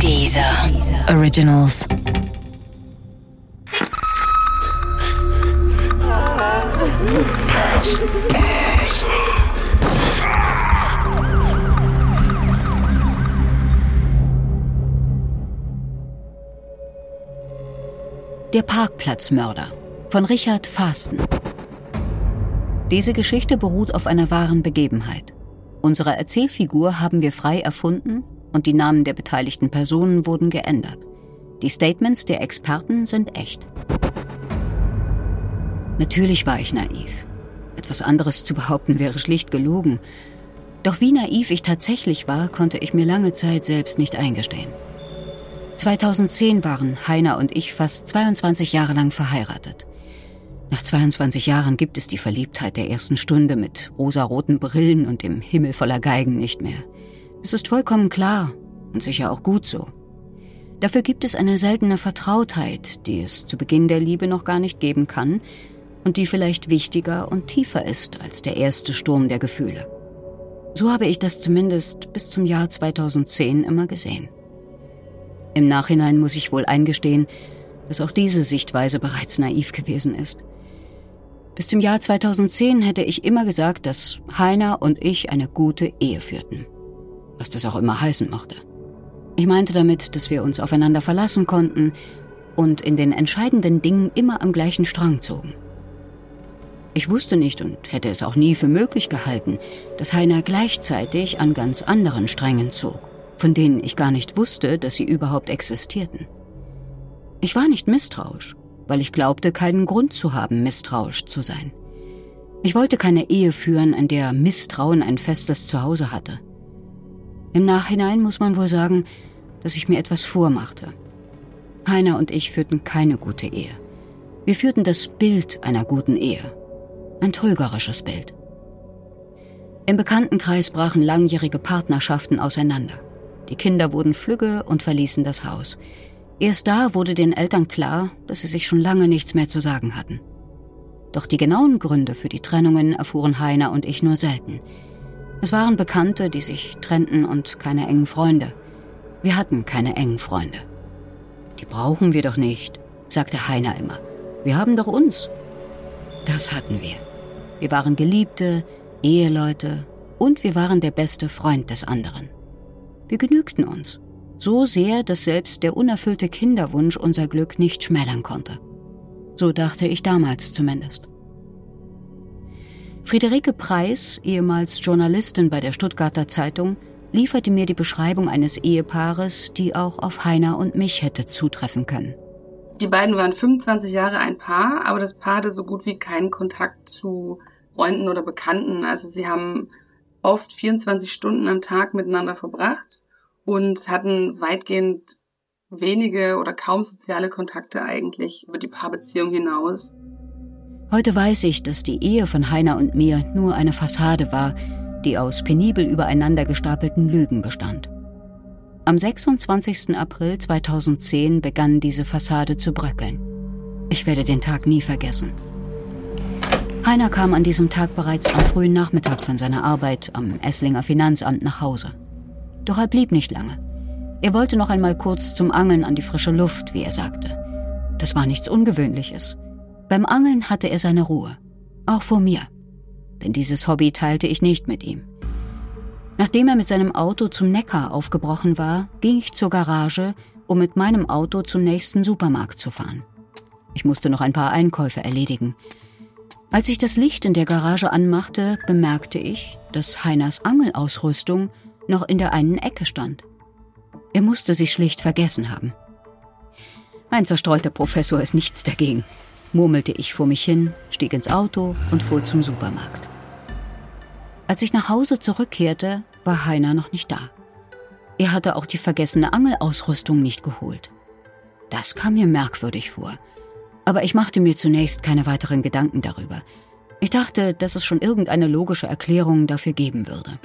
Dieser Originals. Der Parkplatzmörder von Richard Fasten. Diese Geschichte beruht auf einer wahren Begebenheit. Unsere Erzählfigur haben wir frei erfunden und die Namen der beteiligten Personen wurden geändert. Die Statements der Experten sind echt. Natürlich war ich naiv. Etwas anderes zu behaupten wäre schlicht gelogen. Doch wie naiv ich tatsächlich war, konnte ich mir lange Zeit selbst nicht eingestehen. 2010 waren Heiner und ich fast 22 Jahre lang verheiratet. Nach 22 Jahren gibt es die Verliebtheit der ersten Stunde mit rosaroten Brillen und dem Himmel voller Geigen nicht mehr. Es ist vollkommen klar und sicher auch gut so. Dafür gibt es eine seltene Vertrautheit, die es zu Beginn der Liebe noch gar nicht geben kann und die vielleicht wichtiger und tiefer ist als der erste Sturm der Gefühle. So habe ich das zumindest bis zum Jahr 2010 immer gesehen. Im Nachhinein muss ich wohl eingestehen, dass auch diese Sichtweise bereits naiv gewesen ist. Bis zum Jahr 2010 hätte ich immer gesagt, dass Heiner und ich eine gute Ehe führten. Was das auch immer heißen mochte. Ich meinte damit, dass wir uns aufeinander verlassen konnten und in den entscheidenden Dingen immer am gleichen Strang zogen. Ich wusste nicht und hätte es auch nie für möglich gehalten, dass Heiner gleichzeitig an ganz anderen Strängen zog, von denen ich gar nicht wusste, dass sie überhaupt existierten. Ich war nicht misstrauisch, weil ich glaubte, keinen Grund zu haben, misstrauisch zu sein. Ich wollte keine Ehe führen, in der Misstrauen ein festes Zuhause hatte. Im Nachhinein muss man wohl sagen, dass ich mir etwas vormachte. Heiner und ich führten keine gute Ehe. Wir führten das Bild einer guten Ehe. Ein trügerisches Bild. Im Bekanntenkreis brachen langjährige Partnerschaften auseinander. Die Kinder wurden flügge und verließen das Haus. Erst da wurde den Eltern klar, dass sie sich schon lange nichts mehr zu sagen hatten. Doch die genauen Gründe für die Trennungen erfuhren Heiner und ich nur selten. Es waren Bekannte, die sich trennten und keine engen Freunde. Wir hatten keine engen Freunde. Die brauchen wir doch nicht, sagte Heiner immer. Wir haben doch uns. Das hatten wir. Wir waren Geliebte, Eheleute und wir waren der beste Freund des anderen. Wir genügten uns. So sehr, dass selbst der unerfüllte Kinderwunsch unser Glück nicht schmälern konnte. So dachte ich damals zumindest. Friederike Preis, ehemals Journalistin bei der Stuttgarter Zeitung, lieferte mir die Beschreibung eines Ehepaares, die auch auf Heiner und mich hätte zutreffen können. Die beiden waren 25 Jahre ein Paar, aber das Paar hatte so gut wie keinen Kontakt zu Freunden oder Bekannten. Also sie haben oft 24 Stunden am Tag miteinander verbracht und hatten weitgehend wenige oder kaum soziale Kontakte eigentlich über die Paarbeziehung hinaus. Heute weiß ich, dass die Ehe von Heiner und mir nur eine Fassade war, die aus penibel übereinander gestapelten Lügen bestand. Am 26. April 2010 begann diese Fassade zu bröckeln. Ich werde den Tag nie vergessen. Heiner kam an diesem Tag bereits am frühen Nachmittag von seiner Arbeit am Esslinger Finanzamt nach Hause. Doch er blieb nicht lange. Er wollte noch einmal kurz zum Angeln an die frische Luft, wie er sagte. Das war nichts Ungewöhnliches. Beim Angeln hatte er seine Ruhe. Auch vor mir. Denn dieses Hobby teilte ich nicht mit ihm. Nachdem er mit seinem Auto zum Neckar aufgebrochen war, ging ich zur Garage, um mit meinem Auto zum nächsten Supermarkt zu fahren. Ich musste noch ein paar Einkäufe erledigen. Als ich das Licht in der Garage anmachte, bemerkte ich, dass Heiners Angelausrüstung noch in der einen Ecke stand. Er musste sie schlicht vergessen haben. Ein zerstreuter Professor ist nichts dagegen, murmelte ich vor mich hin, stieg ins Auto und fuhr zum Supermarkt. Als ich nach Hause zurückkehrte, war Heiner noch nicht da. Er hatte auch die vergessene Angelausrüstung nicht geholt. Das kam mir merkwürdig vor. Aber ich machte mir zunächst keine weiteren Gedanken darüber. Ich dachte, dass es schon irgendeine logische Erklärung dafür geben würde.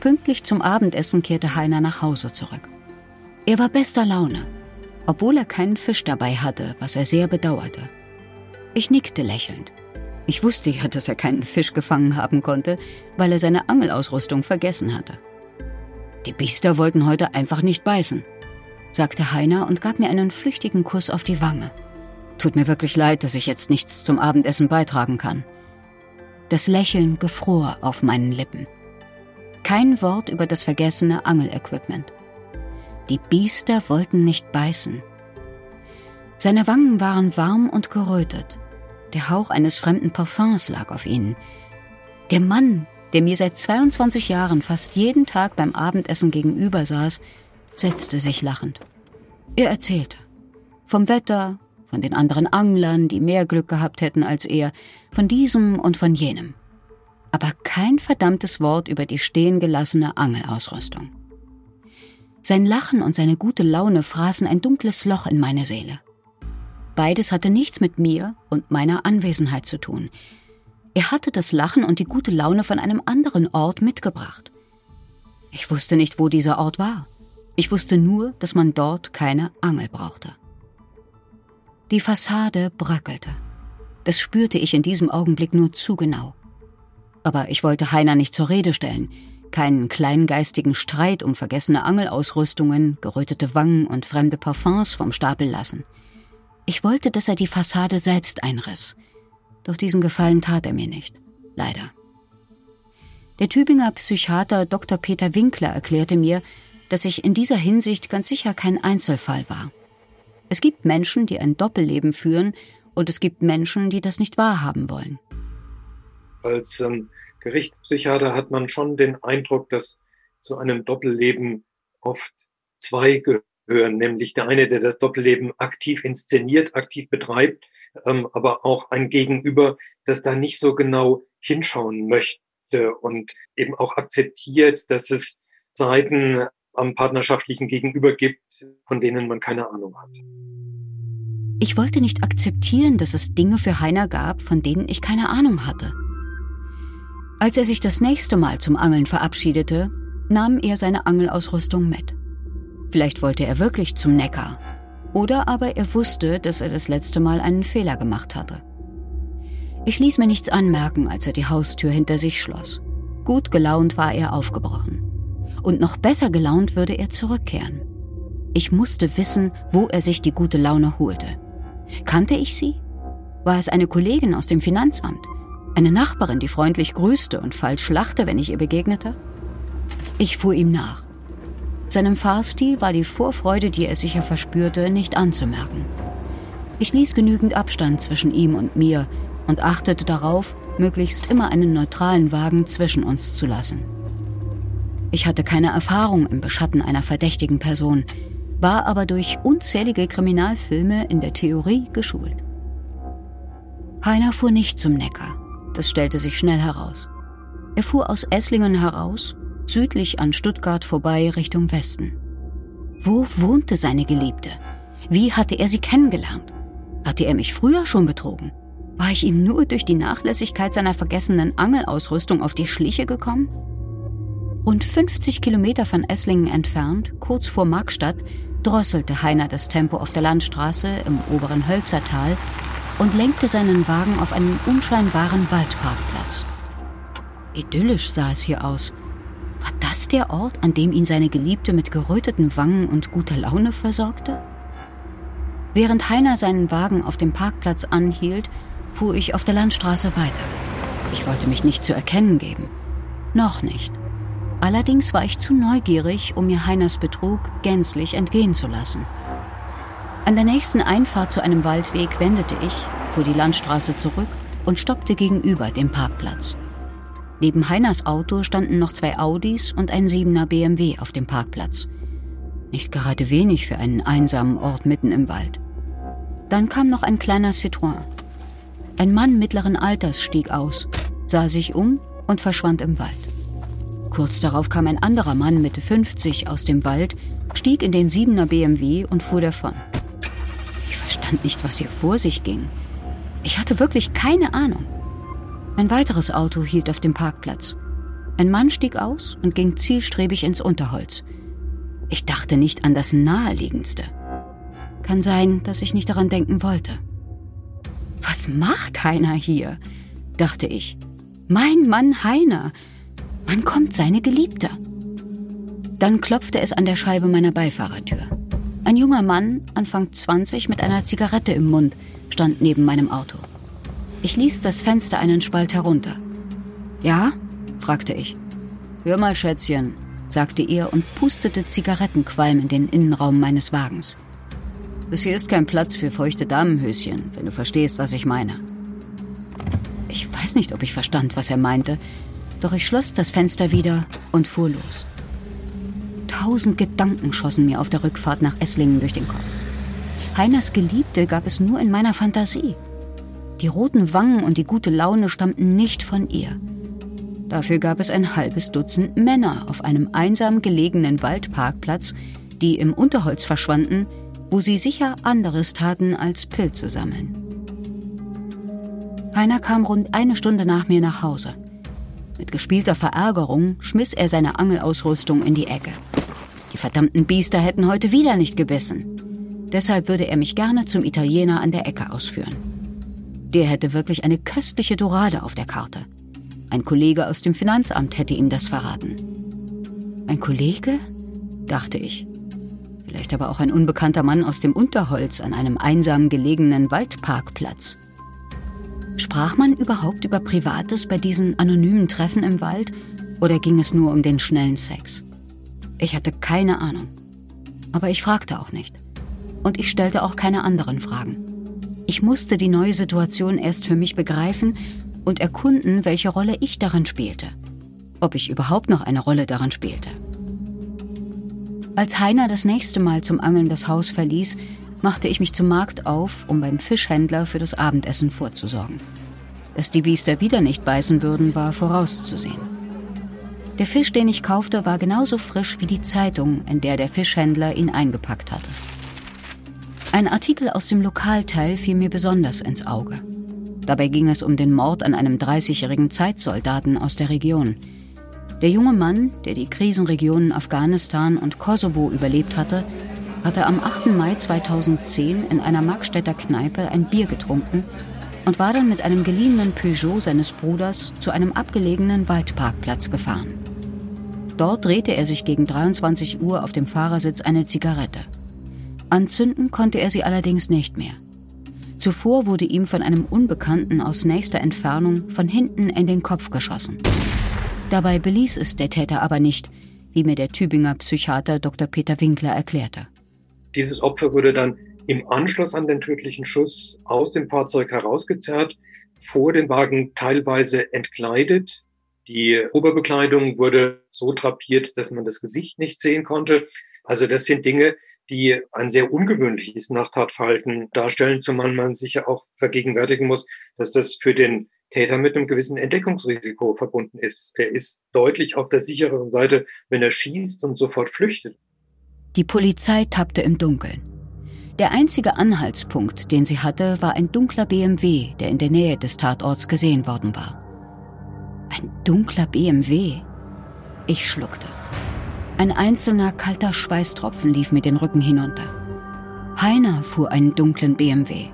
Pünktlich zum Abendessen kehrte Heiner nach Hause zurück. Er war bester Laune, obwohl er keinen Fisch dabei hatte, was er sehr bedauerte. Ich nickte lächelnd. Ich wusste ja, dass er keinen Fisch gefangen haben konnte, weil er seine Angelausrüstung vergessen hatte. Die Biester wollten heute einfach nicht beißen, sagte Heiner und gab mir einen flüchtigen Kuss auf die Wange. Tut mir wirklich leid, dass ich jetzt nichts zum Abendessen beitragen kann. Das Lächeln gefror auf meinen Lippen. Kein Wort über das vergessene Angelequipment. Die Biester wollten nicht beißen. Seine Wangen waren warm und gerötet. Der Hauch eines fremden Parfums lag auf ihnen. Der Mann, der mir seit 22 Jahren fast jeden Tag beim Abendessen gegenüber saß, setzte sich lachend. Er erzählte. Vom Wetter, von den anderen Anglern, die mehr Glück gehabt hätten als er, von diesem und von jenem. Aber kein verdammtes Wort über die stehen gelassene Angelausrüstung. Sein Lachen und seine gute Laune fraßen ein dunkles Loch in meine Seele. Beides hatte nichts mit mir und meiner Anwesenheit zu tun. Er hatte das Lachen und die gute Laune von einem anderen Ort mitgebracht. Ich wusste nicht, wo dieser Ort war. Ich wusste nur, dass man dort keine Angel brauchte. Die Fassade bröckelte. Das spürte ich in diesem Augenblick nur zu genau. Aber ich wollte Heiner nicht zur Rede stellen, keinen kleingeistigen Streit um vergessene Angelausrüstungen, gerötete Wangen und fremde Parfums vom Stapel lassen. Ich wollte, dass er die Fassade selbst einriss. Doch diesen Gefallen tat er mir nicht. Leider. Der Tübinger Psychiater Dr. Peter Winkler erklärte mir, dass ich in dieser Hinsicht ganz sicher kein Einzelfall war. Es gibt Menschen, die ein Doppelleben führen, und es gibt Menschen, die das nicht wahrhaben wollen. Als ähm, Gerichtspsychiater hat man schon den Eindruck, dass zu einem Doppelleben oft zwei gehören, nämlich der eine, der das Doppelleben aktiv inszeniert, aktiv betreibt, ähm, aber auch ein Gegenüber, das da nicht so genau hinschauen möchte und eben auch akzeptiert, dass es Seiten am partnerschaftlichen Gegenüber gibt, von denen man keine Ahnung hat. Ich wollte nicht akzeptieren, dass es Dinge für Heiner gab, von denen ich keine Ahnung hatte. Als er sich das nächste Mal zum Angeln verabschiedete, nahm er seine Angelausrüstung mit. Vielleicht wollte er wirklich zum Neckar. Oder aber er wusste, dass er das letzte Mal einen Fehler gemacht hatte. Ich ließ mir nichts anmerken, als er die Haustür hinter sich schloss. Gut gelaunt war er aufgebrochen. Und noch besser gelaunt würde er zurückkehren. Ich musste wissen, wo er sich die gute Laune holte. Kannte ich sie? War es eine Kollegin aus dem Finanzamt? Eine Nachbarin, die freundlich grüßte und falsch lachte, wenn ich ihr begegnete? Ich fuhr ihm nach. Seinem Fahrstil war die Vorfreude, die er sicher verspürte, nicht anzumerken. Ich ließ genügend Abstand zwischen ihm und mir und achtete darauf, möglichst immer einen neutralen Wagen zwischen uns zu lassen. Ich hatte keine Erfahrung im Beschatten einer verdächtigen Person, war aber durch unzählige Kriminalfilme in der Theorie geschult. Heiner fuhr nicht zum Neckar, das stellte sich schnell heraus. Er fuhr aus Esslingen heraus, südlich an Stuttgart vorbei Richtung Westen. Wo wohnte seine Geliebte? Wie hatte er sie kennengelernt? Hatte er mich früher schon betrogen? War ich ihm nur durch die Nachlässigkeit seiner vergessenen Angelausrüstung auf die Schliche gekommen? Rund 50 Kilometer von Esslingen entfernt, kurz vor Markstadt, drosselte Heiner das Tempo auf der Landstraße im oberen Hölzertal und lenkte seinen Wagen auf einen unscheinbaren Waldparkplatz. Idyllisch sah es hier aus. War das der Ort, an dem ihn seine Geliebte mit geröteten Wangen und guter Laune versorgte? Während Heiner seinen Wagen auf dem Parkplatz anhielt, fuhr ich auf der Landstraße weiter. Ich wollte mich nicht zu erkennen geben. Noch nicht. Allerdings war ich zu neugierig, um mir Heiners Betrug gänzlich entgehen zu lassen. An der nächsten Einfahrt zu einem Waldweg wendete ich, fuhr die Landstraße zurück und stoppte gegenüber dem Parkplatz. Neben Heiners Auto standen noch zwei Audis und ein siebener BMW auf dem Parkplatz. Nicht gerade wenig für einen einsamen Ort mitten im Wald. Dann kam noch ein kleiner Citroën. Ein Mann mittleren Alters stieg aus, sah sich um und verschwand im Wald. Kurz darauf kam ein anderer Mann Mitte 50 aus dem Wald, stieg in den siebener BMW und fuhr davon. Verstand nicht, was hier vor sich ging. Ich hatte wirklich keine Ahnung. Ein weiteres Auto hielt auf dem Parkplatz. Ein Mann stieg aus und ging zielstrebig ins Unterholz. Ich dachte nicht an das Naheliegendste. Kann sein, dass ich nicht daran denken wollte. Was macht Heiner hier? dachte ich. Mein Mann Heiner, Wann kommt seine Geliebte? Dann klopfte es an der Scheibe meiner Beifahrertür. Ein junger Mann, Anfang 20, mit einer Zigarette im Mund, stand neben meinem Auto. Ich ließ das Fenster einen Spalt herunter. Ja? fragte ich. Hör mal, Schätzchen, sagte er und pustete Zigarettenqualm in den Innenraum meines Wagens. Das hier ist kein Platz für feuchte Damenhöschen, wenn du verstehst, was ich meine. Ich weiß nicht, ob ich verstand, was er meinte, doch ich schloss das Fenster wieder und fuhr los. Tausend Gedanken schossen mir auf der Rückfahrt nach Esslingen durch den Kopf. Heiners Geliebte gab es nur in meiner Fantasie. Die roten Wangen und die gute Laune stammten nicht von ihr. Dafür gab es ein halbes Dutzend Männer auf einem einsam gelegenen Waldparkplatz, die im Unterholz verschwanden, wo sie sicher anderes taten als Pilze sammeln. Heiner kam rund eine Stunde nach mir nach Hause. Mit gespielter Verärgerung schmiss er seine Angelausrüstung in die Ecke. Die verdammten Biester hätten heute wieder nicht gebissen. Deshalb würde er mich gerne zum Italiener an der Ecke ausführen. Der hätte wirklich eine köstliche Dorade auf der Karte. Ein Kollege aus dem Finanzamt hätte ihm das verraten. Ein Kollege? dachte ich. Vielleicht aber auch ein unbekannter Mann aus dem Unterholz an einem einsam gelegenen Waldparkplatz. Sprach man überhaupt über Privates bei diesen anonymen Treffen im Wald oder ging es nur um den schnellen Sex? Ich hatte keine Ahnung. Aber ich fragte auch nicht. Und ich stellte auch keine anderen Fragen. Ich musste die neue Situation erst für mich begreifen und erkunden, welche Rolle ich darin spielte. Ob ich überhaupt noch eine Rolle darin spielte. Als Heiner das nächste Mal zum Angeln das Haus verließ, machte ich mich zum Markt auf, um beim Fischhändler für das Abendessen vorzusorgen. Dass die Biester wieder nicht beißen würden, war vorauszusehen. Der Fisch, den ich kaufte, war genauso frisch wie die Zeitung, in der der Fischhändler ihn eingepackt hatte. Ein Artikel aus dem Lokalteil fiel mir besonders ins Auge. Dabei ging es um den Mord an einem 30-jährigen Zeitsoldaten aus der Region. Der junge Mann, der die Krisenregionen Afghanistan und Kosovo überlebt hatte, hatte am 8. Mai 2010 in einer Markstädter Kneipe ein Bier getrunken und war dann mit einem geliehenen Peugeot seines Bruders zu einem abgelegenen Waldparkplatz gefahren. Dort drehte er sich gegen 23 Uhr auf dem Fahrersitz eine Zigarette. Anzünden konnte er sie allerdings nicht mehr. Zuvor wurde ihm von einem Unbekannten aus nächster Entfernung von hinten in den Kopf geschossen. Dabei beließ es der Täter aber nicht, wie mir der Tübinger Psychiater Dr. Peter Winkler erklärte. Dieses Opfer wurde dann im Anschluss an den tödlichen Schuss aus dem Fahrzeug herausgezerrt, vor den Wagen teilweise entkleidet. Die Oberbekleidung wurde so drapiert, dass man das Gesicht nicht sehen konnte. Also das sind Dinge, die ein sehr ungewöhnliches Nachtatverhalten darstellen, zumal man sich ja auch vergegenwärtigen muss, dass das für den Täter mit einem gewissen Entdeckungsrisiko verbunden ist. Er ist deutlich auf der sichereren Seite, wenn er schießt und sofort flüchtet. Die Polizei tappte im Dunkeln. Der einzige Anhaltspunkt, den sie hatte, war ein dunkler BMW, der in der Nähe des Tatorts gesehen worden war. Ein dunkler BMW? Ich schluckte. Ein einzelner kalter Schweißtropfen lief mir den Rücken hinunter. Heiner fuhr einen dunklen BMW.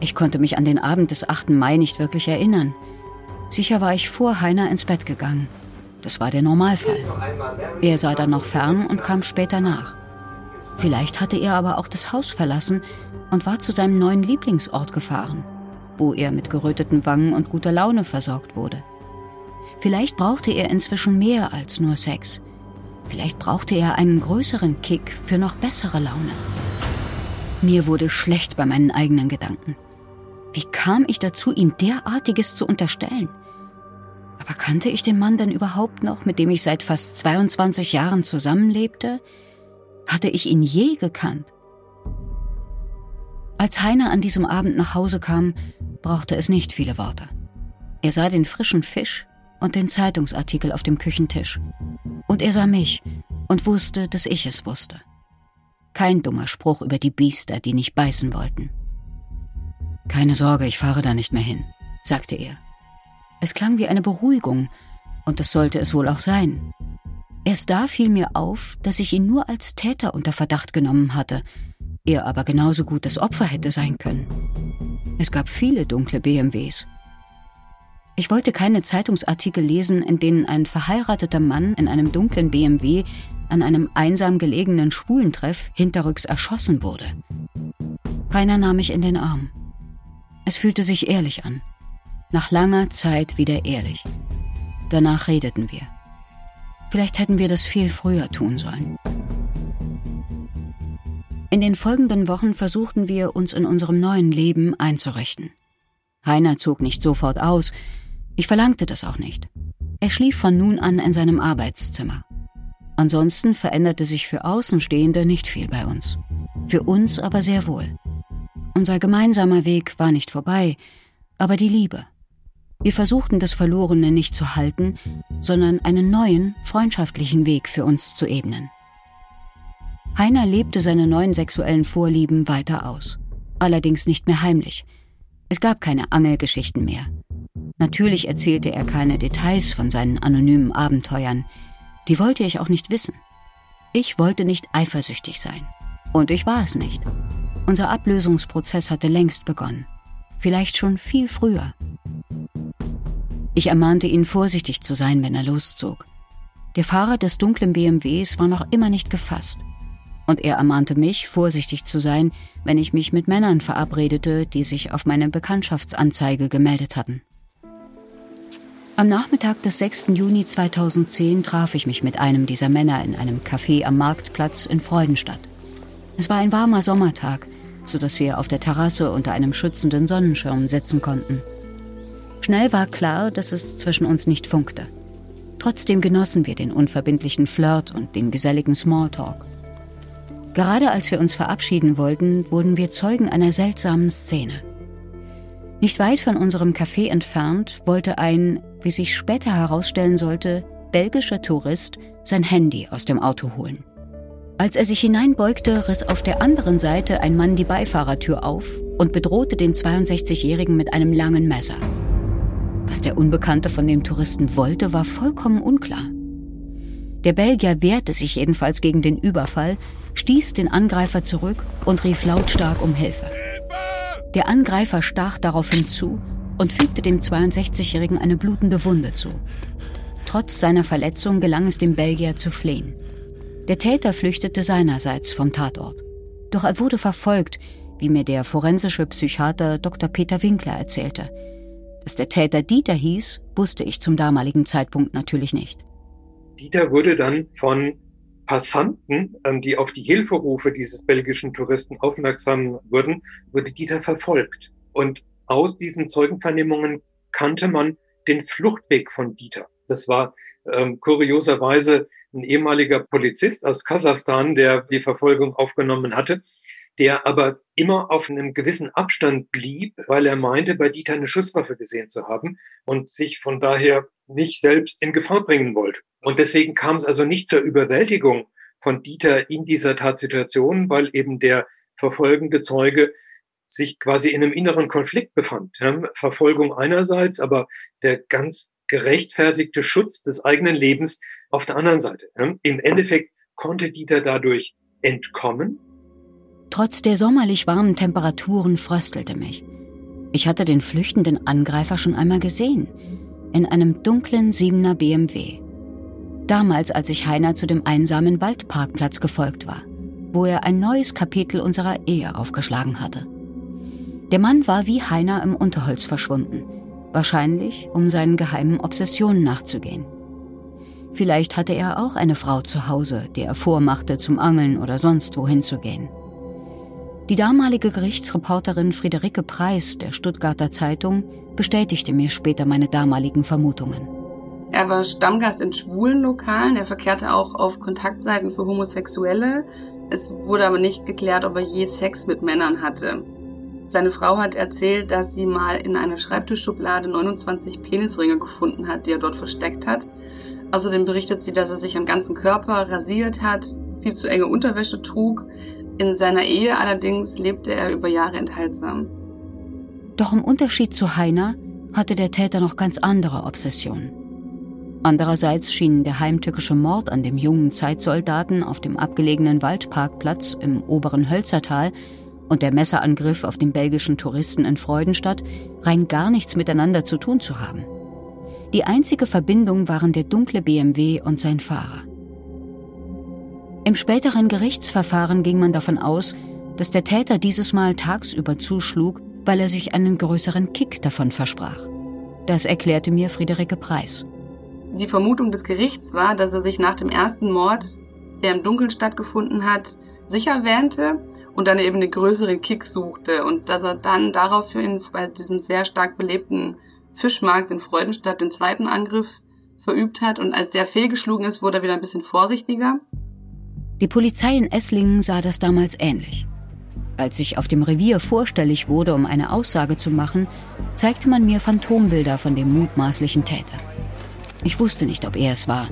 Ich konnte mich an den Abend des 8. Mai nicht wirklich erinnern. Sicher war ich vor Heiner ins Bett gegangen. Das war der Normalfall. Er sah dann noch fern und kam später nach. Vielleicht hatte er aber auch das Haus verlassen und war zu seinem neuen Lieblingsort gefahren, wo er mit geröteten Wangen und guter Laune versorgt wurde. Vielleicht brauchte er inzwischen mehr als nur Sex. Vielleicht brauchte er einen größeren Kick für noch bessere Laune. Mir wurde schlecht bei meinen eigenen Gedanken. Wie kam ich dazu, ihm derartiges zu unterstellen? Aber kannte ich den Mann denn überhaupt noch, mit dem ich seit fast 22 Jahren zusammenlebte? Hatte ich ihn je gekannt? Als Heiner an diesem Abend nach Hause kam, brauchte es nicht viele Worte. Er sah den frischen Fisch und den Zeitungsartikel auf dem Küchentisch. Und er sah mich und wusste, dass ich es wusste. Kein dummer Spruch über die Biester, die nicht beißen wollten. Keine Sorge, ich fahre da nicht mehr hin, sagte er. Es klang wie eine Beruhigung, und das sollte es wohl auch sein. Erst da fiel mir auf, dass ich ihn nur als Täter unter Verdacht genommen hatte, er aber genauso gut das Opfer hätte sein können. Es gab viele dunkle BMWs. Ich wollte keine Zeitungsartikel lesen, in denen ein verheirateter Mann in einem dunklen BMW an einem einsam gelegenen Schwulentreff hinterrücks erschossen wurde. Keiner nahm mich in den Arm. Es fühlte sich ehrlich an. Nach langer Zeit wieder ehrlich. Danach redeten wir. Vielleicht hätten wir das viel früher tun sollen. In den folgenden Wochen versuchten wir, uns in unserem neuen Leben einzurichten. Heiner zog nicht sofort aus. Ich verlangte das auch nicht. Er schlief von nun an in seinem Arbeitszimmer. Ansonsten veränderte sich für Außenstehende nicht viel bei uns. Für uns aber sehr wohl. Unser gemeinsamer Weg war nicht vorbei, aber die Liebe. Wir versuchten das Verlorene nicht zu halten, sondern einen neuen, freundschaftlichen Weg für uns zu ebnen. Heiner lebte seine neuen sexuellen Vorlieben weiter aus. Allerdings nicht mehr heimlich. Es gab keine Angelgeschichten mehr. Natürlich erzählte er keine Details von seinen anonymen Abenteuern. Die wollte ich auch nicht wissen. Ich wollte nicht eifersüchtig sein. Und ich war es nicht. Unser Ablösungsprozess hatte längst begonnen. Vielleicht schon viel früher. Ich ermahnte ihn, vorsichtig zu sein, wenn er loszog. Der Fahrer des dunklen BMWs war noch immer nicht gefasst. Und er ermahnte mich, vorsichtig zu sein, wenn ich mich mit Männern verabredete, die sich auf meine Bekanntschaftsanzeige gemeldet hatten. Am Nachmittag des 6. Juni 2010 traf ich mich mit einem dieser Männer in einem Café am Marktplatz in Freudenstadt. Es war ein warmer Sommertag, so dass wir auf der Terrasse unter einem schützenden Sonnenschirm sitzen konnten. Schnell war klar, dass es zwischen uns nicht funkte. Trotzdem genossen wir den unverbindlichen Flirt und den geselligen Smalltalk. Gerade als wir uns verabschieden wollten, wurden wir Zeugen einer seltsamen Szene. Nicht weit von unserem Café entfernt wollte ein, wie sich später herausstellen sollte, belgischer Tourist sein Handy aus dem Auto holen. Als er sich hineinbeugte, riss auf der anderen Seite ein Mann die Beifahrertür auf und bedrohte den 62-Jährigen mit einem langen Messer. Was der Unbekannte von dem Touristen wollte, war vollkommen unklar. Der Belgier wehrte sich jedenfalls gegen den Überfall, stieß den Angreifer zurück und rief lautstark um Hilfe. Der Angreifer stach daraufhin zu und fügte dem 62-Jährigen eine blutende Wunde zu. Trotz seiner Verletzung gelang es dem Belgier zu fliehen. Der Täter flüchtete seinerseits vom Tatort. Doch er wurde verfolgt, wie mir der forensische Psychiater Dr. Peter Winkler erzählte. Dass der Täter Dieter hieß, wusste ich zum damaligen Zeitpunkt natürlich nicht. Dieter wurde dann von Passanten, ähm, die auf die Hilferufe dieses belgischen Touristen aufmerksam wurden, wurde Dieter verfolgt. Und aus diesen Zeugenvernehmungen kannte man den Fluchtweg von Dieter. Das war ähm, kurioserweise ein ehemaliger Polizist aus Kasachstan, der die Verfolgung aufgenommen hatte, der aber immer auf einem gewissen Abstand blieb, weil er meinte, bei Dieter eine Schusswaffe gesehen zu haben und sich von daher nicht selbst in Gefahr bringen wollte. Und deswegen kam es also nicht zur Überwältigung von Dieter in dieser Tatsituation, weil eben der verfolgende Zeuge sich quasi in einem inneren Konflikt befand. Verfolgung einerseits, aber der ganz gerechtfertigte Schutz des eigenen Lebens auf der anderen Seite. Im Endeffekt konnte Dieter dadurch entkommen. Trotz der sommerlich warmen Temperaturen fröstelte mich. Ich hatte den flüchtenden Angreifer schon einmal gesehen. In einem dunklen Siebener BMW. Damals, als ich Heiner zu dem einsamen Waldparkplatz gefolgt war, wo er ein neues Kapitel unserer Ehe aufgeschlagen hatte. Der Mann war wie Heiner im Unterholz verschwunden, wahrscheinlich um seinen geheimen Obsessionen nachzugehen. Vielleicht hatte er auch eine Frau zu Hause, die er vormachte, zum Angeln oder sonst wohin zu gehen. Die damalige Gerichtsreporterin Friederike Preis der Stuttgarter Zeitung bestätigte mir später meine damaligen Vermutungen. Er war Stammgast in schwulen Lokalen, er verkehrte auch auf Kontaktseiten für Homosexuelle. Es wurde aber nicht geklärt, ob er je Sex mit Männern hatte. Seine Frau hat erzählt, dass sie mal in einer Schreibtischschublade 29 Penisringe gefunden hat, die er dort versteckt hat. Außerdem berichtet sie, dass er sich am ganzen Körper rasiert hat, viel zu enge Unterwäsche trug. In seiner Ehe allerdings lebte er über Jahre enthaltsam. Doch im Unterschied zu Heiner hatte der Täter noch ganz andere Obsessionen. Andererseits schien der heimtückische Mord an dem jungen Zeitsoldaten auf dem abgelegenen Waldparkplatz im oberen Hölzertal und der Messerangriff auf den belgischen Touristen in Freudenstadt rein gar nichts miteinander zu tun zu haben. Die einzige Verbindung waren der dunkle BMW und sein Fahrer. Im späteren Gerichtsverfahren ging man davon aus, dass der Täter dieses Mal tagsüber zuschlug, weil er sich einen größeren Kick davon versprach. Das erklärte mir Friederike Preis. Die Vermutung des Gerichts war, dass er sich nach dem ersten Mord, der im Dunkeln stattgefunden hat, sicher wähnte und dann eben einen größeren Kick suchte und dass er dann daraufhin bei diesem sehr stark belebten Fischmarkt in Freudenstadt den zweiten Angriff verübt hat und als der fehlgeschlagen ist, wurde er wieder ein bisschen vorsichtiger. Die Polizei in Esslingen sah das damals ähnlich. Als ich auf dem Revier vorstellig wurde, um eine Aussage zu machen, zeigte man mir Phantombilder von dem mutmaßlichen Täter. Ich wusste nicht, ob er es war.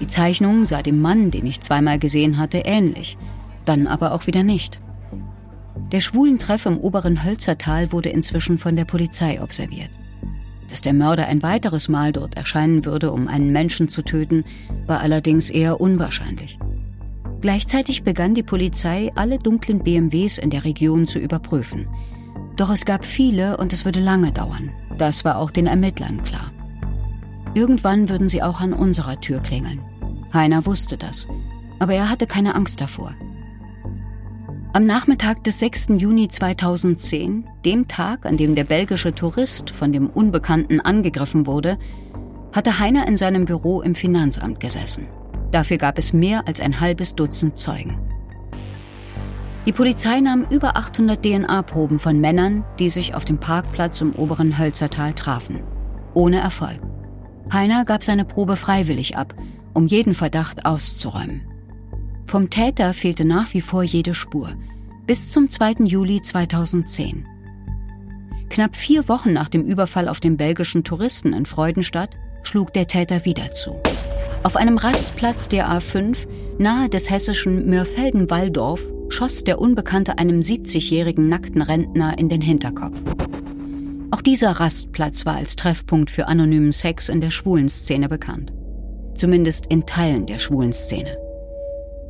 Die Zeichnung sah dem Mann, den ich zweimal gesehen hatte, ähnlich, dann aber auch wieder nicht. Der schwulen Treff im oberen Hölzertal wurde inzwischen von der Polizei observiert. Dass der Mörder ein weiteres Mal dort erscheinen würde, um einen Menschen zu töten, war allerdings eher unwahrscheinlich. Gleichzeitig begann die Polizei, alle dunklen BMWs in der Region zu überprüfen. Doch es gab viele und es würde lange dauern. Das war auch den Ermittlern klar. Irgendwann würden sie auch an unserer Tür klingeln. Heiner wusste das, aber er hatte keine Angst davor. Am Nachmittag des 6. Juni 2010, dem Tag, an dem der belgische Tourist von dem Unbekannten angegriffen wurde, hatte Heiner in seinem Büro im Finanzamt gesessen. Dafür gab es mehr als ein halbes Dutzend Zeugen. Die Polizei nahm über 800 DNA-Proben von Männern, die sich auf dem Parkplatz im oberen Hölzertal trafen. Ohne Erfolg. Heiner gab seine Probe freiwillig ab, um jeden Verdacht auszuräumen. Vom Täter fehlte nach wie vor jede Spur, bis zum 2. Juli 2010. Knapp vier Wochen nach dem Überfall auf den belgischen Touristen in Freudenstadt schlug der Täter wieder zu. Auf einem Rastplatz der A5 nahe des hessischen Mörfelden-Walldorf schoss der Unbekannte einem 70-jährigen nackten Rentner in den Hinterkopf. Auch dieser Rastplatz war als Treffpunkt für anonymen Sex in der schwulen Szene bekannt. Zumindest in Teilen der schwulen Szene.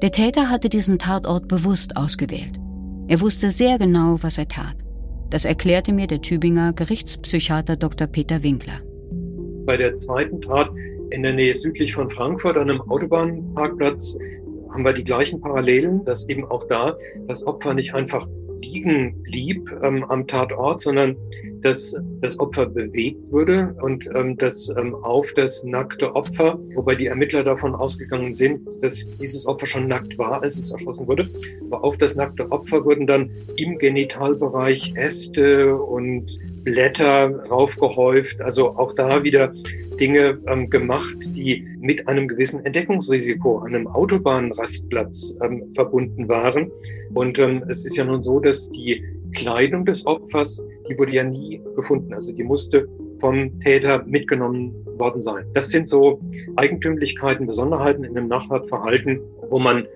Der Täter hatte diesen Tatort bewusst ausgewählt. Er wusste sehr genau, was er tat. Das erklärte mir der Tübinger Gerichtspsychiater Dr. Peter Winkler. Bei der zweiten Tat in der Nähe südlich von Frankfurt an einem Autobahnparkplatz haben wir die gleichen Parallelen, dass eben auch da das Opfer nicht einfach liegen blieb ähm, am Tatort, sondern dass das Opfer bewegt wurde und ähm, dass ähm, auf das nackte Opfer, wobei die Ermittler davon ausgegangen sind, dass dieses Opfer schon nackt war, als es erschossen wurde, aber auf das nackte Opfer wurden dann im Genitalbereich Äste und Blätter raufgehäuft, also auch da wieder Dinge ähm, gemacht, die mit einem gewissen Entdeckungsrisiko an einem Autobahnrastplatz ähm, verbunden waren. Und ähm, es ist ja nun so, dass die Kleidung des Opfers, die wurde ja nie gefunden. Also die musste vom Täter mitgenommen worden sein. Das sind so Eigentümlichkeiten, Besonderheiten in dem Nachtatverhalten, wo man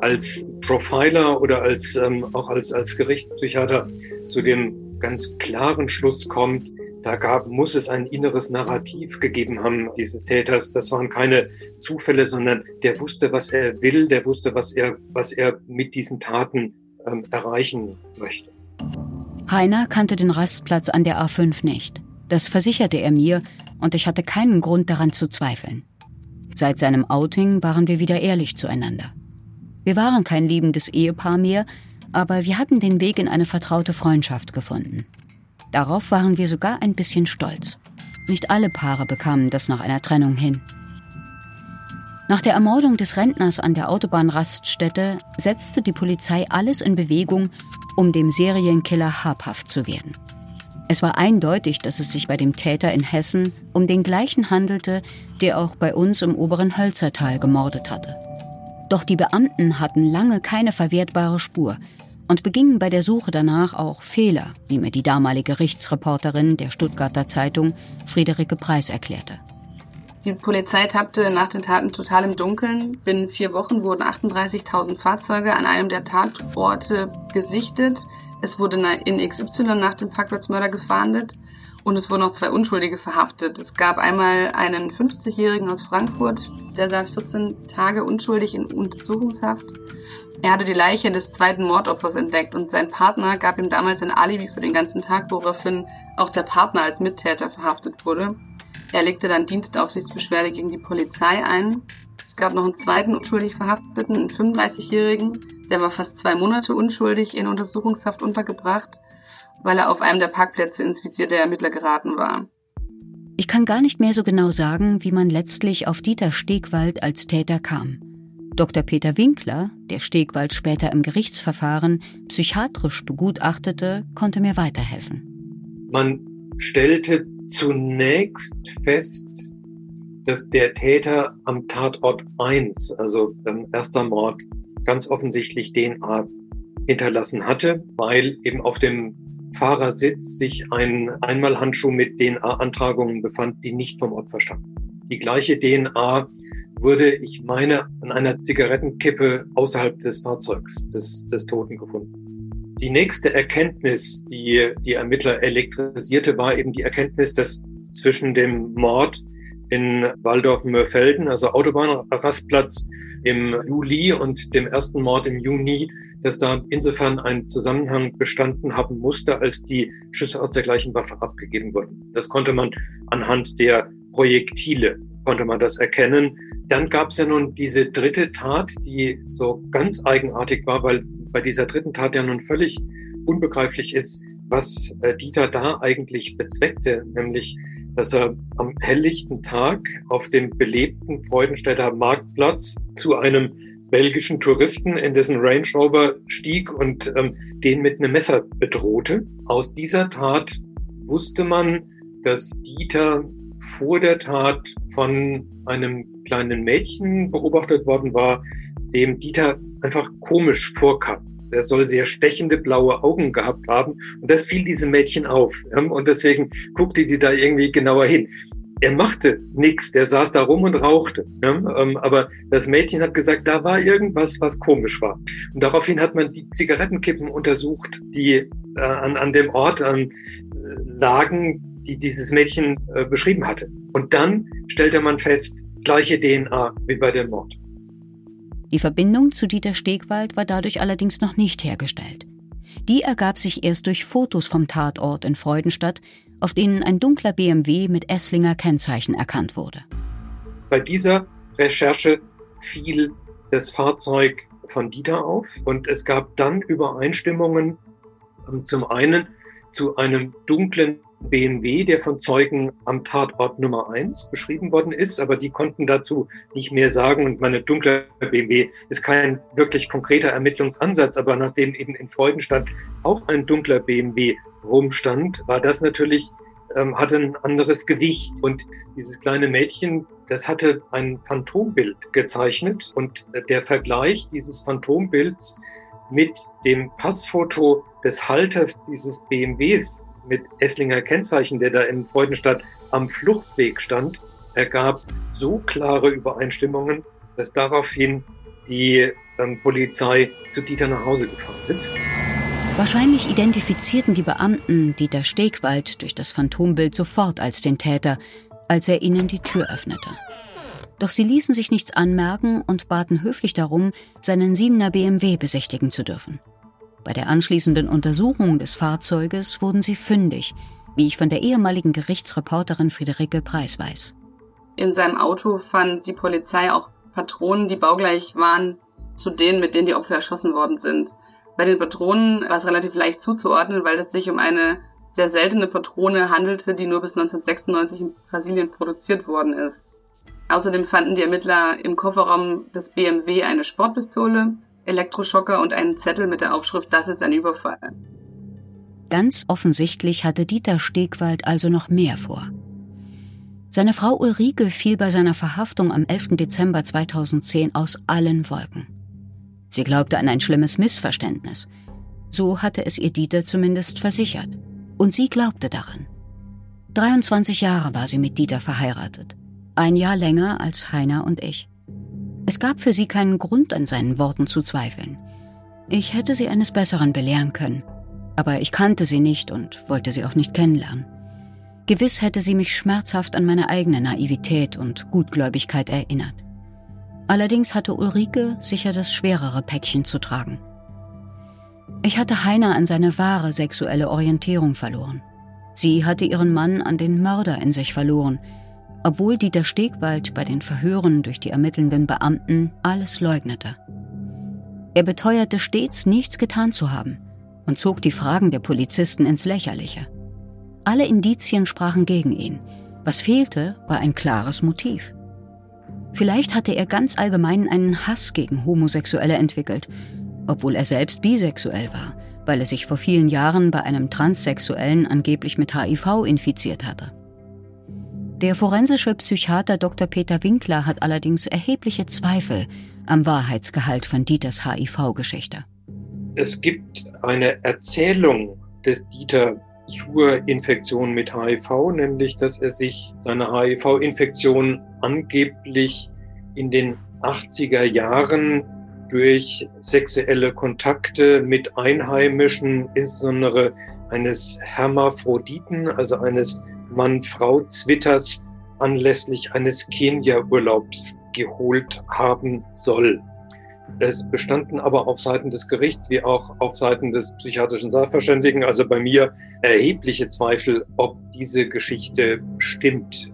als Profiler oder als ähm, auch als als Gerichtspsychiater zu dem ganz klaren Schluss kommt, da gab, muss es ein inneres Narrativ gegeben haben, dieses Täters. Das waren keine Zufälle, sondern der wusste, was er will, der wusste, was er, was er mit diesen Taten ähm, erreichen möchte. Heiner kannte den Rastplatz an der A5 nicht. Das versicherte er mir und ich hatte keinen Grund daran zu zweifeln. Seit seinem Outing waren wir wieder ehrlich zueinander. Wir waren kein liebendes Ehepaar mehr, aber wir hatten den Weg in eine vertraute Freundschaft gefunden. Darauf waren wir sogar ein bisschen stolz. Nicht alle Paare bekamen das nach einer Trennung hin. Nach der Ermordung des Rentners an der Autobahnraststätte setzte die Polizei alles in Bewegung, um dem Serienkiller habhaft zu werden. Es war eindeutig, dass es sich bei dem Täter in Hessen um den gleichen handelte, der auch bei uns im oberen Hölzertal gemordet hatte. Doch die Beamten hatten lange keine verwertbare Spur, und begingen bei der Suche danach auch Fehler, wie mir die damalige Gerichtsreporterin der Stuttgarter Zeitung Friederike Preis erklärte. Die Polizei tappte nach den Taten total im Dunkeln. Binnen vier Wochen wurden 38.000 Fahrzeuge an einem der Tatorte gesichtet. Es wurde in XY nach dem Parkplatzmörder gefahndet und es wurden noch zwei Unschuldige verhaftet. Es gab einmal einen 50-Jährigen aus Frankfurt, der saß 14 Tage unschuldig in Untersuchungshaft. Er hatte die Leiche des zweiten Mordopfers entdeckt und sein Partner gab ihm damals ein Alibi für den ganzen Tag, woraufhin auch der Partner als Mittäter verhaftet wurde. Er legte dann Dienstaufsichtsbeschwerde gegen die Polizei ein. Es gab noch einen zweiten unschuldig Verhafteten, einen 35-Jährigen. Der war fast zwei Monate unschuldig in Untersuchungshaft untergebracht, weil er auf einem der Parkplätze ins Visier der Ermittler geraten war. Ich kann gar nicht mehr so genau sagen, wie man letztlich auf Dieter Stegwald als Täter kam. Dr. Peter Winkler, der Stegwald später im Gerichtsverfahren psychiatrisch begutachtete, konnte mir weiterhelfen. Man stellte zunächst fest, dass der Täter am Tatort 1, also beim erster Mord, ganz offensichtlich DNA hinterlassen hatte, weil eben auf dem Fahrersitz sich ein Einmalhandschuh mit DNA-Antragungen befand, die nicht vom Opfer stammen. Die gleiche DNA wurde, ich meine, an einer Zigarettenkippe außerhalb des Fahrzeugs des, des Toten gefunden. Die nächste Erkenntnis, die die Ermittler elektrisierte, war eben die Erkenntnis, dass zwischen dem Mord in Waldorf-Mörfelden, also Autobahnrastplatz im Juli und dem ersten Mord im Juni, dass da insofern ein Zusammenhang bestanden haben musste, als die Schüsse aus der gleichen Waffe abgegeben wurden. Das konnte man anhand der Projektile, konnte man das erkennen. Dann gab es ja nun diese dritte Tat, die so ganz eigenartig war, weil bei dieser dritten Tat ja nun völlig unbegreiflich ist, was äh, Dieter da eigentlich bezweckte, nämlich dass er am helllichten Tag auf dem belebten Freudenstädter Marktplatz zu einem belgischen Touristen in dessen Range Rover stieg und ähm, den mit einem Messer bedrohte. Aus dieser Tat wusste man, dass Dieter vor der Tat von einem kleinen Mädchen beobachtet worden war, dem Dieter einfach komisch vorkam. Der soll sehr stechende blaue Augen gehabt haben und das fiel diesem Mädchen auf. Und deswegen guckte sie da irgendwie genauer hin er machte nichts, der saß da rum und rauchte. Ja? Ähm, aber das Mädchen hat gesagt, da war irgendwas, was komisch war. Und daraufhin hat man die Zigarettenkippen untersucht, die äh, an, an dem Ort äh, lagen, die dieses Mädchen äh, beschrieben hatte. Und dann stellte man fest, gleiche DNA wie bei dem Mord. Die Verbindung zu Dieter Stegwald war dadurch allerdings noch nicht hergestellt. Die ergab sich erst durch Fotos vom Tatort in Freudenstadt, auf denen ein dunkler BMW mit Esslinger Kennzeichen erkannt wurde. Bei dieser Recherche fiel das Fahrzeug von Dieter auf und es gab dann Übereinstimmungen ähm, zum einen zu einem dunklen BMW, der von Zeugen am Tatort Nummer eins beschrieben worden ist, aber die konnten dazu nicht mehr sagen. Und meine dunkle BMW ist kein wirklich konkreter Ermittlungsansatz, aber nachdem eben in Freudenstadt auch ein dunkler BMW rumstand, war das natürlich, ähm, hatte ein anderes Gewicht. Und dieses kleine Mädchen, das hatte ein Phantombild gezeichnet. Und der Vergleich dieses Phantombilds mit dem Passfoto des Halters dieses BMWs mit Esslinger Kennzeichen, der da in Freudenstadt am Fluchtweg stand, ergab so klare Übereinstimmungen, dass daraufhin die ähm, Polizei zu Dieter nach Hause gefahren ist. Wahrscheinlich identifizierten die Beamten Dieter Stegwald durch das Phantombild sofort als den Täter, als er ihnen die Tür öffnete. Doch sie ließen sich nichts anmerken und baten höflich darum, seinen Siebener BMW besichtigen zu dürfen. Bei der anschließenden Untersuchung des Fahrzeuges wurden sie fündig, wie ich von der ehemaligen Gerichtsreporterin Friederike Preis weiß. In seinem Auto fand die Polizei auch Patronen, die baugleich waren zu denen, mit denen die Opfer erschossen worden sind. Bei den Patronen war es relativ leicht zuzuordnen, weil es sich um eine sehr seltene Patrone handelte, die nur bis 1996 in Brasilien produziert worden ist. Außerdem fanden die Ermittler im Kofferraum des BMW eine Sportpistole, Elektroschocker und einen Zettel mit der Aufschrift Das ist ein Überfall. Ganz offensichtlich hatte Dieter Stegwald also noch mehr vor. Seine Frau Ulrike fiel bei seiner Verhaftung am 11. Dezember 2010 aus allen Wolken. Sie glaubte an ein schlimmes Missverständnis. So hatte es ihr Dieter zumindest versichert. Und sie glaubte daran. 23 Jahre war sie mit Dieter verheiratet. Ein Jahr länger als Heiner und ich. Es gab für sie keinen Grund, an seinen Worten zu zweifeln. Ich hätte sie eines Besseren belehren können. Aber ich kannte sie nicht und wollte sie auch nicht kennenlernen. Gewiss hätte sie mich schmerzhaft an meine eigene Naivität und Gutgläubigkeit erinnert. Allerdings hatte Ulrike sicher das schwerere Päckchen zu tragen. Ich hatte Heiner an seine wahre sexuelle Orientierung verloren. Sie hatte ihren Mann an den Mörder in sich verloren. Obwohl Dieter Stegwald bei den Verhören durch die ermittelnden Beamten alles leugnete. Er beteuerte stets, nichts getan zu haben und zog die Fragen der Polizisten ins Lächerliche. Alle Indizien sprachen gegen ihn. Was fehlte, war ein klares Motiv. Vielleicht hatte er ganz allgemein einen Hass gegen Homosexuelle entwickelt, obwohl er selbst bisexuell war, weil er sich vor vielen Jahren bei einem Transsexuellen angeblich mit HIV infiziert hatte. Der forensische Psychiater Dr. Peter Winkler hat allerdings erhebliche Zweifel am Wahrheitsgehalt von Dieters HIV-Geschichte. Es gibt eine Erzählung des Dieter zur Infektion mit HIV, nämlich dass er sich seine HIV-Infektion angeblich in den 80er Jahren durch sexuelle Kontakte mit Einheimischen, insbesondere eines Hermaphroditen, also eines Mann-Frau-Zwitters, anlässlich eines Kenia-Urlaubs geholt haben soll. Es bestanden aber auf Seiten des Gerichts wie auch auf Seiten des psychiatrischen Sachverständigen, also bei mir, erhebliche Zweifel, ob diese Geschichte stimmt.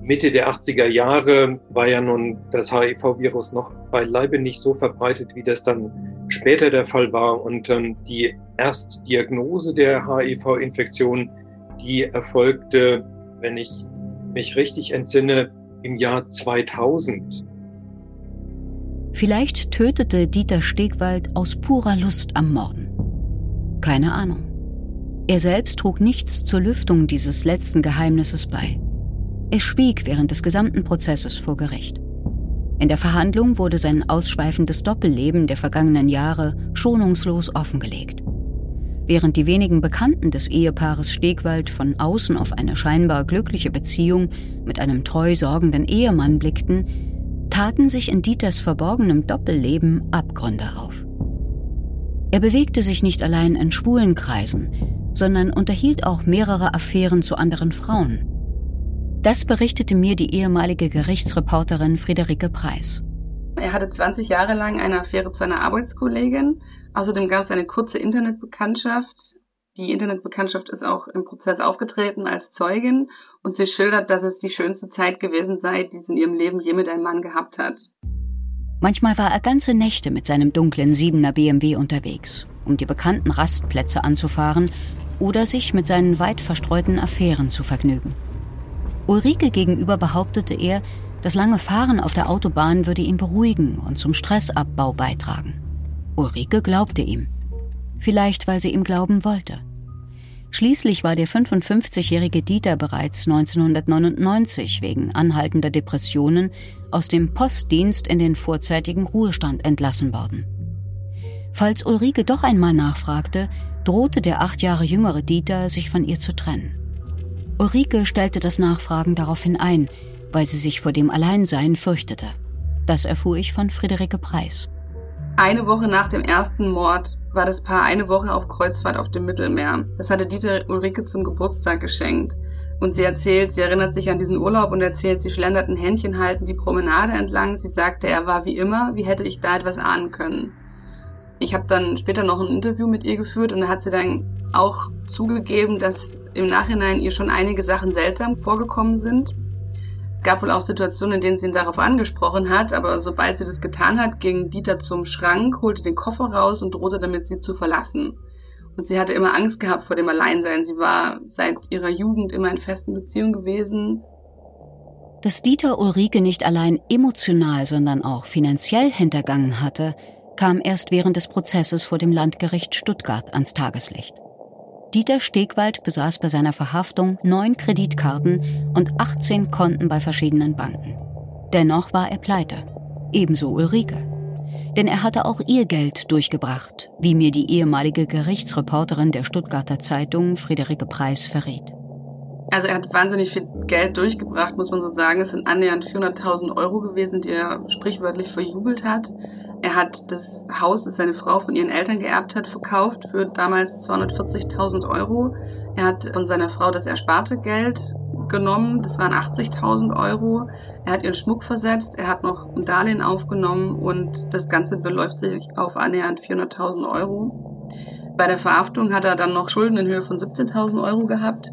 Mitte der 80er Jahre war ja nun das HIV-Virus noch beileibe nicht so verbreitet, wie das dann später der Fall war. Und ähm, die Erstdiagnose der HIV-Infektion, die erfolgte, wenn ich mich richtig entsinne, im Jahr 2000. Vielleicht tötete Dieter Stegwald aus purer Lust am Morden. Keine Ahnung. Er selbst trug nichts zur Lüftung dieses letzten Geheimnisses bei. Er schwieg während des gesamten Prozesses vor Gericht. In der Verhandlung wurde sein ausschweifendes Doppelleben der vergangenen Jahre schonungslos offengelegt. Während die wenigen Bekannten des Ehepaares Stegwald von außen auf eine scheinbar glückliche Beziehung mit einem treu sorgenden Ehemann blickten, taten sich in Dieters verborgenem Doppelleben Abgründe auf. Er bewegte sich nicht allein in schwulen Kreisen, sondern unterhielt auch mehrere Affären zu anderen Frauen. Das berichtete mir die ehemalige Gerichtsreporterin Friederike Preis. Er hatte 20 Jahre lang eine Affäre zu einer Arbeitskollegin. Außerdem gab es eine kurze Internetbekanntschaft. Die Internetbekanntschaft ist auch im Prozess aufgetreten als Zeugin und sie schildert, dass es die schönste Zeit gewesen sei, die sie in ihrem Leben je mit einem Mann gehabt hat. Manchmal war er ganze Nächte mit seinem dunklen Siebener BMW unterwegs, um die bekannten Rastplätze anzufahren oder sich mit seinen weit verstreuten Affären zu vergnügen. Ulrike gegenüber behauptete er, das lange Fahren auf der Autobahn würde ihn beruhigen und zum Stressabbau beitragen. Ulrike glaubte ihm. Vielleicht, weil sie ihm glauben wollte. Schließlich war der 55-jährige Dieter bereits 1999 wegen anhaltender Depressionen aus dem Postdienst in den vorzeitigen Ruhestand entlassen worden. Falls Ulrike doch einmal nachfragte, drohte der acht Jahre jüngere Dieter, sich von ihr zu trennen. Ulrike stellte das Nachfragen daraufhin ein, weil sie sich vor dem Alleinsein fürchtete. Das erfuhr ich von Friederike Preis. Eine Woche nach dem ersten Mord war das Paar eine Woche auf Kreuzfahrt auf dem Mittelmeer. Das hatte Dieter Ulrike zum Geburtstag geschenkt. Und sie erzählt, sie erinnert sich an diesen Urlaub und erzählt, sie schlenderten Händchen halten die Promenade entlang. Sie sagte, er war wie immer, wie hätte ich da etwas ahnen können. Ich habe dann später noch ein Interview mit ihr geführt und da hat sie dann auch zugegeben, dass im Nachhinein ihr schon einige Sachen seltsam vorgekommen sind. Es gab wohl auch Situationen, in denen sie ihn darauf angesprochen hat, aber sobald sie das getan hat, ging Dieter zum Schrank, holte den Koffer raus und drohte damit, sie zu verlassen. Und sie hatte immer Angst gehabt vor dem Alleinsein. Sie war seit ihrer Jugend immer in festen Beziehungen gewesen. Dass Dieter Ulrike nicht allein emotional, sondern auch finanziell hintergangen hatte, kam erst während des Prozesses vor dem Landgericht Stuttgart ans Tageslicht. Dieter Stegwald besaß bei seiner Verhaftung neun Kreditkarten und 18 Konten bei verschiedenen Banken. Dennoch war er pleite. Ebenso Ulrike. Denn er hatte auch ihr Geld durchgebracht, wie mir die ehemalige Gerichtsreporterin der Stuttgarter Zeitung Friederike Preis verrät. Also er hat wahnsinnig viel Geld durchgebracht, muss man so sagen. Es sind annähernd 400.000 Euro gewesen, die er sprichwörtlich verjubelt hat. Er hat das Haus, das seine Frau von ihren Eltern geerbt hat, verkauft für damals 240.000 Euro. Er hat von seiner Frau das ersparte Geld genommen, das waren 80.000 Euro. Er hat ihren Schmuck versetzt, er hat noch ein Darlehen aufgenommen und das Ganze beläuft sich auf annähernd 400.000 Euro. Bei der Verhaftung hat er dann noch Schulden in Höhe von 17.000 Euro gehabt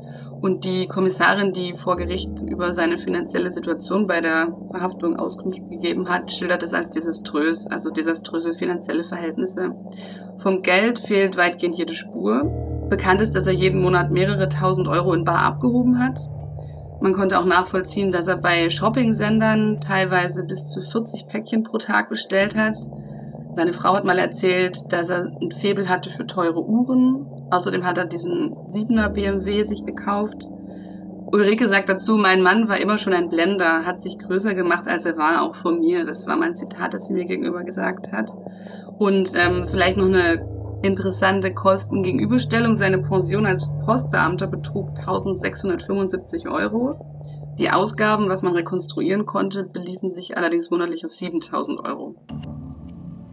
und die Kommissarin, die vor Gericht über seine finanzielle Situation bei der Verhaftung Auskunft gegeben hat, schildert es als desaströs, also desaströse finanzielle Verhältnisse. Vom Geld fehlt weitgehend jede Spur. Bekannt ist, dass er jeden Monat mehrere tausend Euro in Bar abgehoben hat. Man konnte auch nachvollziehen, dass er bei Shopping-Sendern teilweise bis zu 40 Päckchen pro Tag bestellt hat. Seine Frau hat mal erzählt, dass er ein Febel hatte für teure Uhren. Außerdem hat er diesen 7er BMW sich gekauft. Ulrike sagt dazu, mein Mann war immer schon ein Blender, hat sich größer gemacht, als er war, auch von mir. Das war mein Zitat, das sie mir gegenüber gesagt hat. Und ähm, vielleicht noch eine interessante Kostengegenüberstellung. Seine Pension als Postbeamter betrug 1675 Euro. Die Ausgaben, was man rekonstruieren konnte, beliefen sich allerdings monatlich auf 7000 Euro.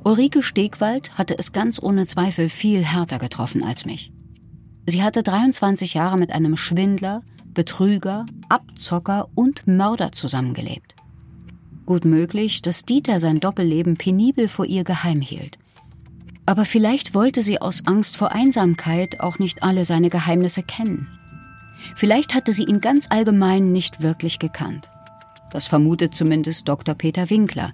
Ulrike Stegwald hatte es ganz ohne Zweifel viel härter getroffen als mich. Sie hatte 23 Jahre mit einem Schwindler, Betrüger, Abzocker und Mörder zusammengelebt. Gut möglich, dass Dieter sein Doppelleben penibel vor ihr geheim hielt. Aber vielleicht wollte sie aus Angst vor Einsamkeit auch nicht alle seine Geheimnisse kennen. Vielleicht hatte sie ihn ganz allgemein nicht wirklich gekannt. Das vermutet zumindest Dr. Peter Winkler,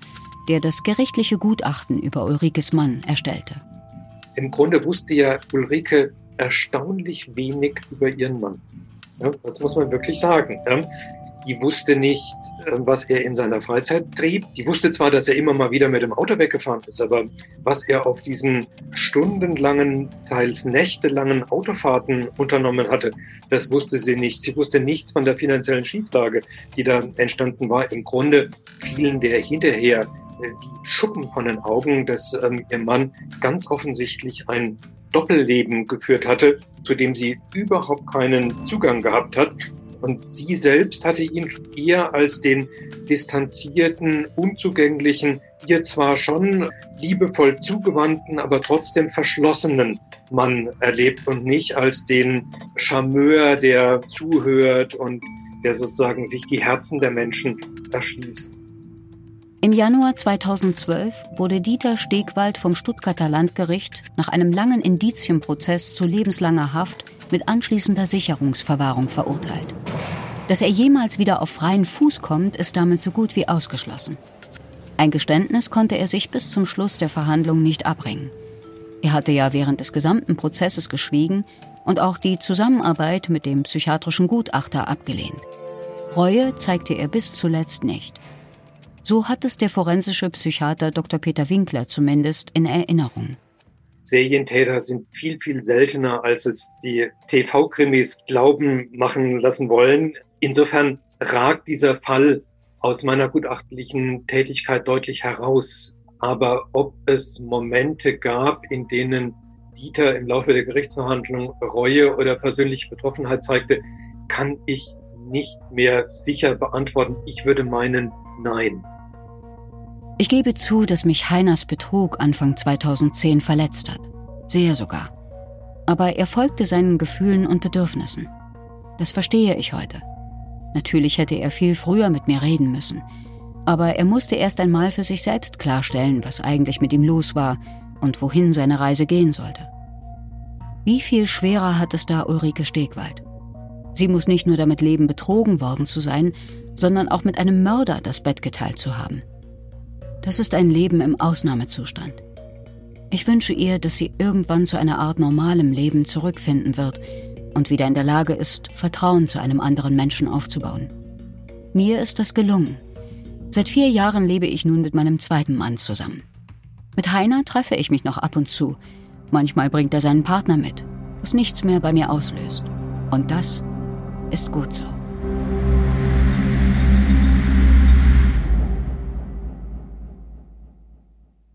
der das gerichtliche Gutachten über Ulrikes Mann erstellte. Im Grunde wusste ja Ulrike erstaunlich wenig über ihren Mann. Das muss man wirklich sagen. Die wusste nicht, ähm, was er in seiner Freizeit trieb. Die wusste zwar, dass er immer mal wieder mit dem Auto weggefahren ist, aber was er auf diesen stundenlangen, teils nächtelangen Autofahrten unternommen hatte, das wusste sie nicht. Sie wusste nichts von der finanziellen Schieflage, die da entstanden war. Im Grunde fielen der hinterher wie Schuppen von den Augen, dass ähm, ihr Mann ganz offensichtlich ein Doppelleben geführt hatte, zu dem sie überhaupt keinen Zugang gehabt hat. Und sie selbst hatte ihn eher als den distanzierten, unzugänglichen, ihr zwar schon liebevoll zugewandten, aber trotzdem verschlossenen Mann erlebt und nicht als den Charmeur, der zuhört und der sozusagen sich die Herzen der Menschen erschließt. Im Januar 2012 wurde Dieter Stegwald vom Stuttgarter Landgericht nach einem langen Indizienprozess zu lebenslanger Haft mit anschließender Sicherungsverwahrung verurteilt. Dass er jemals wieder auf freien Fuß kommt, ist damit so gut wie ausgeschlossen. Ein Geständnis konnte er sich bis zum Schluss der Verhandlung nicht abbringen. Er hatte ja während des gesamten Prozesses geschwiegen und auch die Zusammenarbeit mit dem psychiatrischen Gutachter abgelehnt. Reue zeigte er bis zuletzt nicht. So hat es der forensische Psychiater Dr. Peter Winkler zumindest in Erinnerung. Serientäter sind viel, viel seltener, als es die TV-Krimis glauben machen lassen wollen. Insofern ragt dieser Fall aus meiner gutachtlichen Tätigkeit deutlich heraus. Aber ob es Momente gab, in denen Dieter im Laufe der Gerichtsverhandlung Reue oder persönliche Betroffenheit zeigte, kann ich nicht mehr sicher beantworten. Ich würde meinen, nein. Ich gebe zu, dass mich Heiners Betrug Anfang 2010 verletzt hat. Sehr sogar. Aber er folgte seinen Gefühlen und Bedürfnissen. Das verstehe ich heute. Natürlich hätte er viel früher mit mir reden müssen. Aber er musste erst einmal für sich selbst klarstellen, was eigentlich mit ihm los war und wohin seine Reise gehen sollte. Wie viel schwerer hat es da Ulrike Stegwald? Sie muss nicht nur damit leben, betrogen worden zu sein, sondern auch mit einem Mörder das Bett geteilt zu haben. Das ist ein Leben im Ausnahmezustand. Ich wünsche ihr, dass sie irgendwann zu einer Art normalem Leben zurückfinden wird und wieder in der Lage ist, Vertrauen zu einem anderen Menschen aufzubauen. Mir ist das gelungen. Seit vier Jahren lebe ich nun mit meinem zweiten Mann zusammen. Mit Heiner treffe ich mich noch ab und zu. Manchmal bringt er seinen Partner mit, was nichts mehr bei mir auslöst. Und das ist gut so.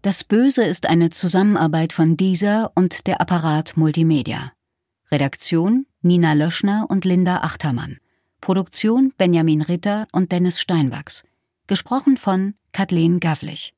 Das Böse ist eine Zusammenarbeit von dieser und der Apparat Multimedia. Redaktion Nina Löschner und Linda Achtermann. Produktion Benjamin Ritter und Dennis Steinwachs. Gesprochen von Kathleen Gavlich.